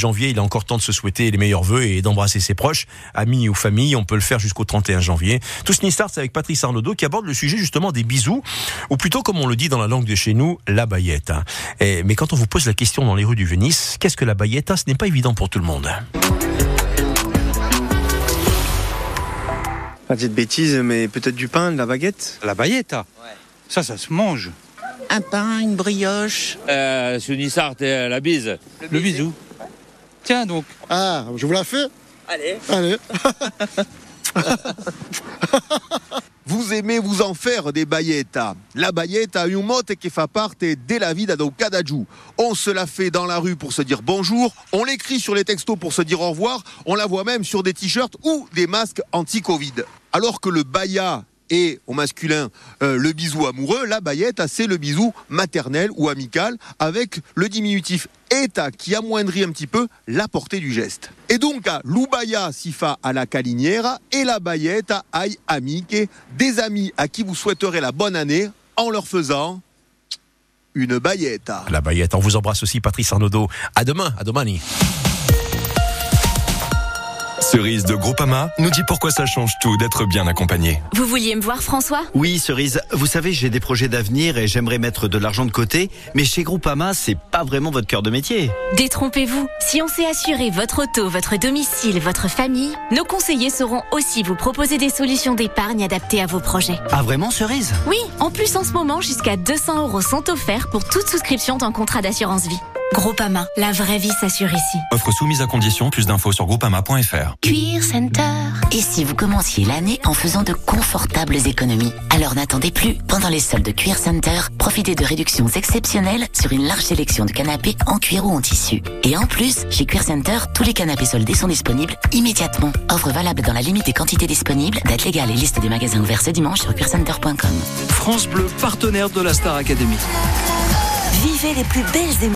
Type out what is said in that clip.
janvier, il est encore temps de se souhaiter les meilleurs vœux et d'embrasser ses proches, amis ou famille. On peut le faire jusqu'au 31 janvier. Tout ce start, c'est avec Patrice Arnaudot qui aborde le sujet justement des bisous, ou plutôt comme on le dit dans la langue de chez nous, la baillette. mais quand on vous pose la question dans les rues du Venise, qu'est-ce que la baillette Ce n'est pas évident pour tout le monde. Pas de bêtises, mais peut-être du pain, de la baguette? La baguette ouais. Ça, ça se mange. Un pain, une brioche euh, Sunissart et la bise. Le, bisou. Tiens donc. Ah, je vous la fais Allez. Allez. Vous aimez vous en faire des baillettes. La baillette a une motte qui fait partie de la vie d'un cadajou. On se la fait dans la rue pour se dire bonjour, on l'écrit sur les textos pour se dire au revoir, on la voit même sur des t-shirts ou des masques anti-Covid. Alors que le baya et au masculin euh, le bisou amoureux, la baillette, c'est le bisou maternel ou amical avec le diminutif eta qui amoindrit un petit peu la portée du geste. Et donc, l'ubaya sifa à la calinière et la baillette aïe amique, des amis à qui vous souhaiterez la bonne année en leur faisant une baillette. La baillette, on vous embrasse aussi Patrice Arnaudot. À demain, à domani. Cerise de Groupama nous dit pourquoi ça change tout d'être bien accompagné. Vous vouliez me voir François? Oui Cerise, vous savez j'ai des projets d'avenir et j'aimerais mettre de l'argent de côté, mais chez Groupama c'est pas vraiment votre cœur de métier. Détrompez-vous, si on sait assurer votre auto, votre domicile, votre famille, nos conseillers sauront aussi vous proposer des solutions d'épargne adaptées à vos projets. Ah vraiment Cerise? Oui, en plus en ce moment jusqu'à 200 euros sont offerts pour toute souscription d'un contrat d'assurance vie. Groupama, la vraie vie s'assure ici. Offre soumise à condition, plus d'infos sur groupama.fr. Cuir Center. Et si vous commenciez l'année en faisant de confortables économies? Alors n'attendez plus. Pendant les soldes de Cuir Center, profitez de réductions exceptionnelles sur une large sélection de canapés en cuir ou en tissu. Et en plus, chez Cuir Center, tous les canapés soldés sont disponibles immédiatement. Offre valable dans la limite des quantités disponibles, date légale et liste des magasins ouverts ce dimanche sur cuircenter.com. France Bleu, partenaire de la Star Academy. Vivez les plus belles émotions